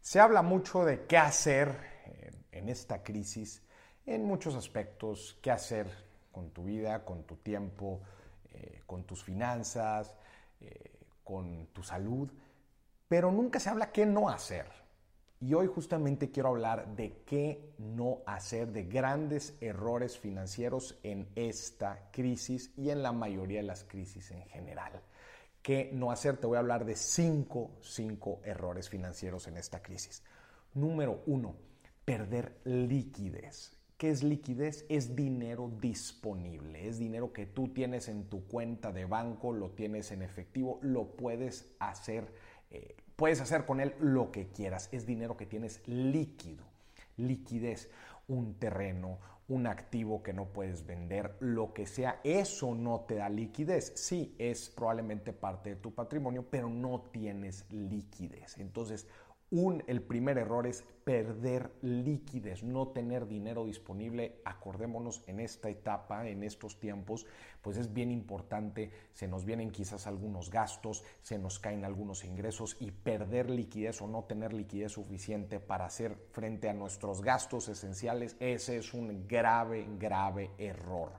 Se habla mucho de qué hacer en esta crisis, en muchos aspectos, qué hacer con tu vida, con tu tiempo, eh, con tus finanzas, eh, con tu salud, pero nunca se habla qué no hacer. Y hoy justamente quiero hablar de qué no hacer, de grandes errores financieros en esta crisis y en la mayoría de las crisis en general qué no hacer. Te voy a hablar de cinco, cinco errores financieros en esta crisis. Número uno, perder liquidez. ¿Qué es liquidez? Es dinero disponible, es dinero que tú tienes en tu cuenta de banco, lo tienes en efectivo, lo puedes hacer, eh, puedes hacer con él lo que quieras, es dinero que tienes líquido. Liquidez, un terreno, un activo que no puedes vender, lo que sea, eso no te da liquidez. Sí, es probablemente parte de tu patrimonio, pero no tienes liquidez. Entonces, un, el primer error es perder liquidez, no tener dinero disponible. Acordémonos en esta etapa, en estos tiempos, pues es bien importante, se nos vienen quizás algunos gastos, se nos caen algunos ingresos y perder liquidez o no tener liquidez suficiente para hacer frente a nuestros gastos esenciales, ese es un grave, grave error.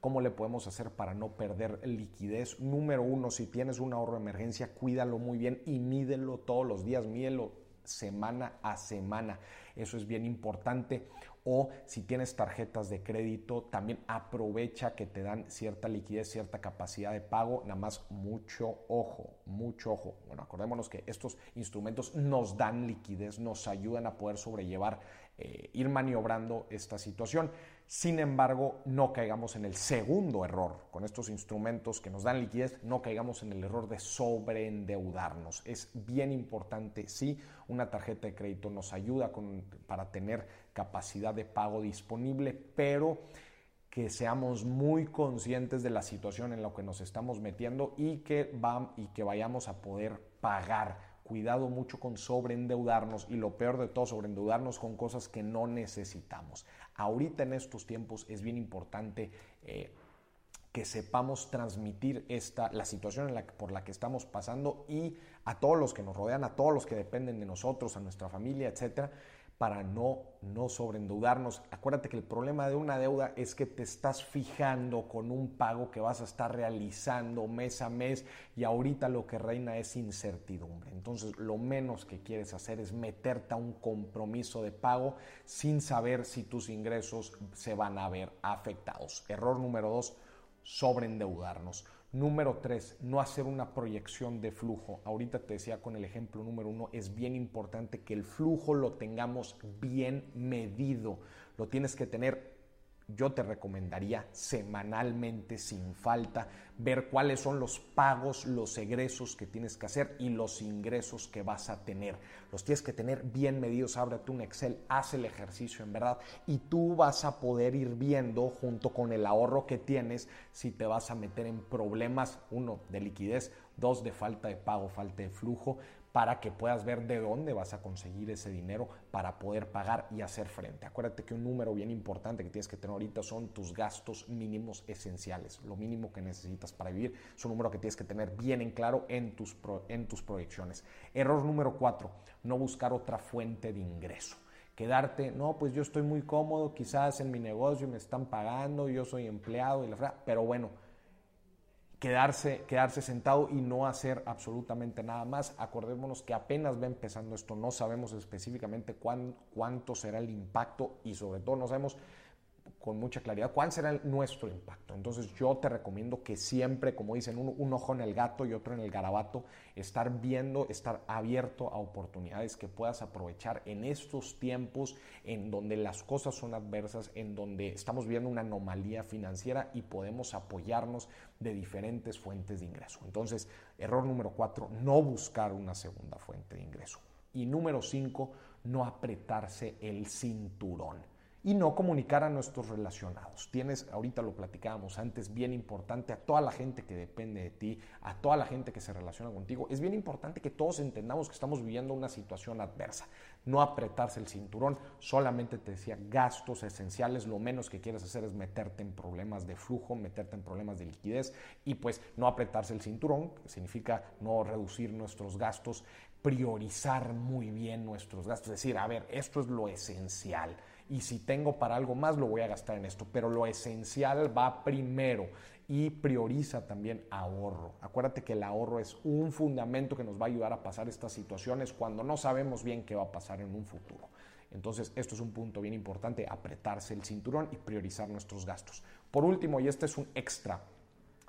¿Cómo le podemos hacer para no perder liquidez? Número uno, si tienes un ahorro de emergencia, cuídalo muy bien y mídelo todos los días, mídelo semana a semana. Eso es bien importante. O si tienes tarjetas de crédito, también aprovecha que te dan cierta liquidez, cierta capacidad de pago. Nada más mucho ojo, mucho ojo. Bueno, acordémonos que estos instrumentos nos dan liquidez, nos ayudan a poder sobrellevar, eh, ir maniobrando esta situación. Sin embargo, no caigamos en el segundo error. Con estos instrumentos que nos dan liquidez, no caigamos en el error de sobreendeudarnos. Es bien importante, sí, una tarjeta de crédito nos ayuda para tener capacidad de pago disponible, pero que seamos muy conscientes de la situación en la que nos estamos metiendo y que, vayamos a poder pagar cuidado mucho con sobreendeudarnos y lo peor de todo, sobreendeudarnos con cosas que no necesitamos. Ahorita en estos tiempos es bien importante eh, que sepamos transmitir esta, la situación en la, por la que estamos pasando y a todos los que nos rodean, a todos los que dependen de nosotros, a nuestra familia, etcétera, para no, no sobreendeudarnos. Acuérdate que el problema de una deuda es que te estás fijando con un pago que vas a estar realizando mes a mes y ahorita lo que reina es incertidumbre. Entonces lo menos que quieres hacer es meterte a un compromiso de pago sin saber si tus ingresos se van a ver afectados. Error número dos, sobreendeudarnos. Número tres, no hacer una proyección de flujo. Ahorita te decía con el ejemplo número uno, es bien importante que el flujo lo tengamos bien medido. Lo tienes que tener yo te recomendaría semanalmente, sin falta, ver cuáles son los pagos, los egresos que tienes que hacer y los ingresos que vas a tener. Los tienes que tener bien medidos. Ábrete un Excel, haz el ejercicio en verdad y tú vas a poder ir viendo junto con el ahorro que tienes si te vas a meter en problemas, uno, de liquidez, dos, de falta de pago, falta de flujo para que puedas ver de dónde vas a conseguir ese dinero para poder pagar y hacer frente. Acuérdate que un número bien importante que tienes que tener ahorita son tus gastos mínimos esenciales, lo mínimo que necesitas para vivir. Es un número que tienes que tener bien en claro en tus, en tus proyecciones. Error número cuatro, no buscar otra fuente de ingreso quedarte, no, pues yo estoy muy cómodo, quizás en mi negocio me están pagando, yo soy empleado y la verdad, pero bueno, quedarse, quedarse sentado y no hacer absolutamente nada más. Acordémonos que apenas va empezando esto, no sabemos específicamente cuánto será el impacto y sobre todo no sabemos con mucha claridad cuál será nuestro impacto. Entonces yo te recomiendo que siempre, como dicen, un, ojo en el gato y otro en el garabato, estar viendo, estar abierto a oportunidades que puedas aprovechar en estos tiempos en donde las cosas son adversas, en donde estamos viendo una anomalía financiera y podemos apoyarnos de diferentes fuentes de ingreso. Entonces, error número cuatro, no buscar una segunda fuente de ingreso. Y número cinco, no apretarse el cinturón y no comunicar a nuestros relacionados. Tienes, ahorita lo platicábamos antes, bien importante a toda la gente que depende de ti, a toda la gente que se relaciona contigo, es bien importante que todos entendamos que estamos viviendo una situación adversa. No apretarse el cinturón, solamente te decía gastos esenciales, lo menos que quieres hacer es meterte en problemas de flujo, meterte en problemas de liquidez y pues no apretarse el cinturón, significa no reducir nuestros gastos priorizar muy bien nuestros gastos, es decir, a ver, esto es lo esencial y si tengo para algo más lo voy a gastar en esto, pero lo esencial va primero y prioriza también ahorro. Acuérdate que el ahorro es un fundamento que nos va a ayudar a pasar estas situaciones cuando no sabemos bien qué va a pasar en un futuro. Entonces, esto es un punto bien importante, apretarse el cinturón y priorizar nuestros gastos. Por último, y este es un extra,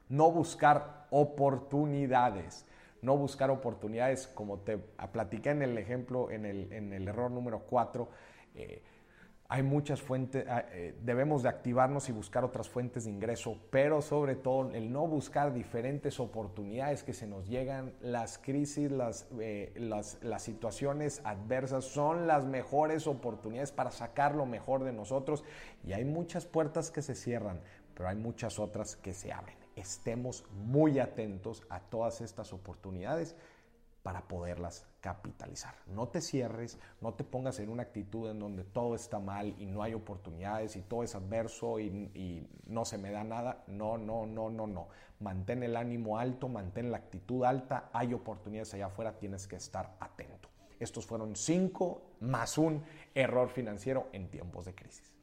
no buscar oportunidades. No buscar oportunidades, como te platiqué en el ejemplo, en el, en el error número 4, hay muchas fuentes, ah, eh, debemos de activarnos y buscar otras fuentes de ingreso, pero sobre todo el no buscar diferentes oportunidades que se nos llegan, las crisis, las, eh, las, las situaciones adversas son las mejores oportunidades para sacar lo mejor de nosotros y hay muchas puertas que se cierran, pero hay muchas otras que se abren. Estemos muy atentos a todas estas oportunidades para poderlas capitalizar. No te cierres, no te pongas en una actitud en donde todo está mal y no hay oportunidades y todo es adverso y, no se me da nada. No, no, no, no, no. Mantén el ánimo alto, mantén la actitud alta. Hay oportunidades allá afuera, tienes que estar atento. Estos fueron cinco más un error financiero en tiempos de crisis.